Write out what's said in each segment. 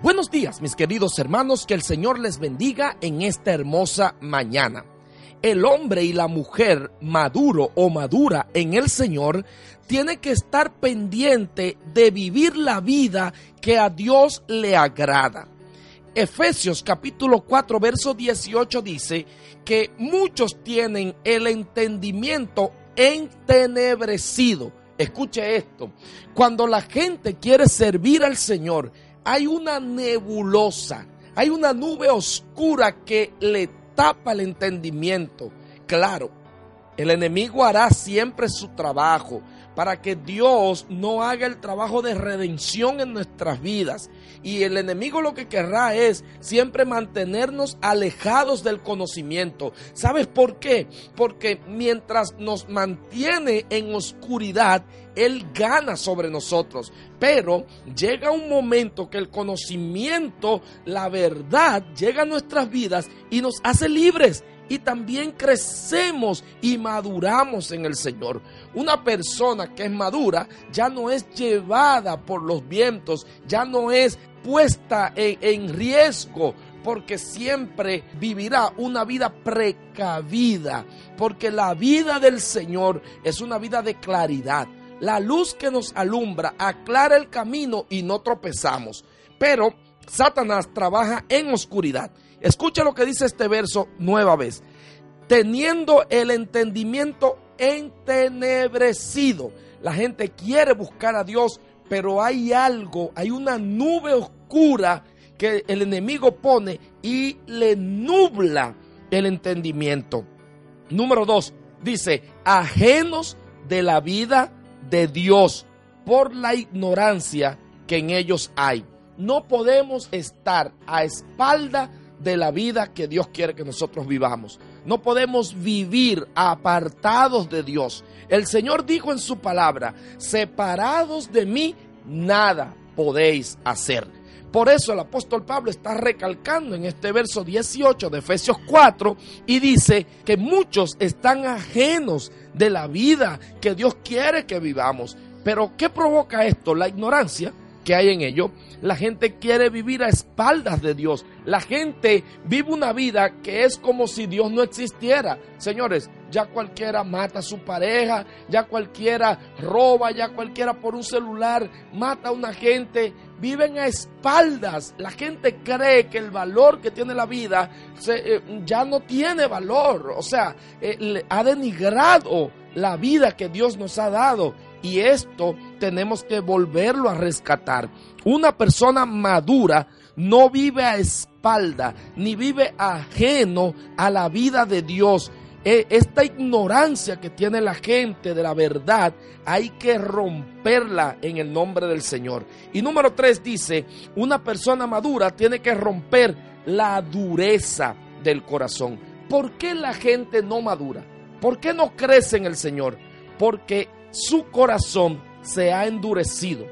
Buenos días, mis queridos hermanos, que el Señor les bendiga en esta hermosa mañana. El hombre y la mujer maduro o madura en el Señor tiene que estar pendiente de vivir la vida que a Dios le agrada. Efesios capítulo 4 verso 18 dice que muchos tienen el entendimiento entenebrecido. Escuche esto, cuando la gente quiere servir al Señor, hay una nebulosa, hay una nube oscura que le tapa el entendimiento. Claro, el enemigo hará siempre su trabajo para que Dios no haga el trabajo de redención en nuestras vidas. Y el enemigo lo que querrá es siempre mantenernos alejados del conocimiento. ¿Sabes por qué? Porque mientras nos mantiene en oscuridad, Él gana sobre nosotros. Pero llega un momento que el conocimiento, la verdad, llega a nuestras vidas y nos hace libres y también crecemos y maduramos en el Señor. Una persona que es madura ya no es llevada por los vientos, ya no es puesta en, en riesgo porque siempre vivirá una vida precavida, porque la vida del Señor es una vida de claridad. La luz que nos alumbra aclara el camino y no tropezamos. Pero Satanás trabaja en oscuridad. Escucha lo que dice este verso nueva vez. Teniendo el entendimiento entenebrecido. La gente quiere buscar a Dios, pero hay algo, hay una nube oscura que el enemigo pone y le nubla el entendimiento. Número dos, dice, ajenos de la vida de Dios por la ignorancia que en ellos hay. No podemos estar a espalda de la vida que Dios quiere que nosotros vivamos. No podemos vivir apartados de Dios. El Señor dijo en su palabra, separados de mí, nada podéis hacer. Por eso el apóstol Pablo está recalcando en este verso 18 de Efesios 4 y dice que muchos están ajenos de la vida que Dios quiere que vivamos. Pero ¿qué provoca esto? La ignorancia que hay en ello. La gente quiere vivir a espaldas de Dios. La gente vive una vida que es como si Dios no existiera. Señores, ya cualquiera mata a su pareja, ya cualquiera roba, ya cualquiera por un celular mata a una gente. Viven a espaldas. La gente cree que el valor que tiene la vida eh, ya no tiene valor. O sea, eh, ha denigrado la vida que Dios nos ha dado. Y esto tenemos que volverlo a rescatar. Una persona madura no vive a espalda, ni vive ajeno a la vida de Dios. Esta ignorancia que tiene la gente de la verdad hay que romperla en el nombre del Señor. Y número tres dice, una persona madura tiene que romper la dureza del corazón. ¿Por qué la gente no madura? ¿Por qué no crece en el Señor? Porque su corazón se ha endurecido.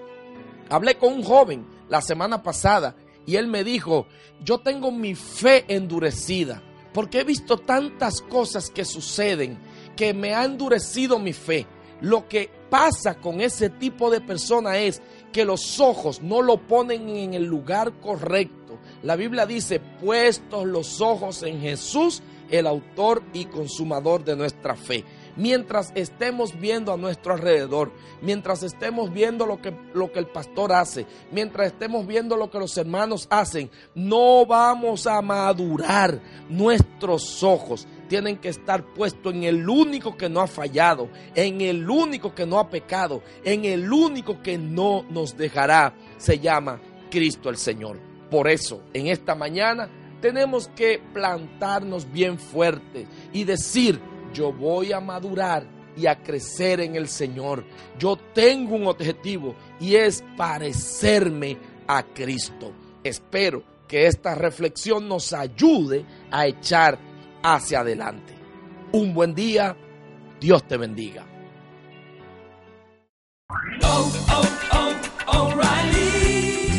Hablé con un joven la semana pasada y él me dijo, yo tengo mi fe endurecida porque he visto tantas cosas que suceden que me ha endurecido mi fe. Lo que pasa con ese tipo de persona es que los ojos no lo ponen en el lugar correcto. La Biblia dice, puestos los ojos en Jesús, el autor y consumador de nuestra fe mientras estemos viendo a nuestro alrededor, mientras estemos viendo lo que, lo que el pastor hace, mientras estemos viendo lo que los hermanos hacen, no vamos a madurar. Nuestros ojos tienen que estar puestos en el único que no ha fallado, en el único que no ha pecado, en el único que no nos dejará. Se llama Cristo el Señor. Por eso, en esta mañana tenemos que plantarnos bien fuerte y decir, yo voy a madurar y a crecer en el Señor. Yo tengo un objetivo y es parecerme a Cristo. Espero que esta reflexión nos ayude a echar hacia adelante. Un buen día, Dios te bendiga. oh, oh.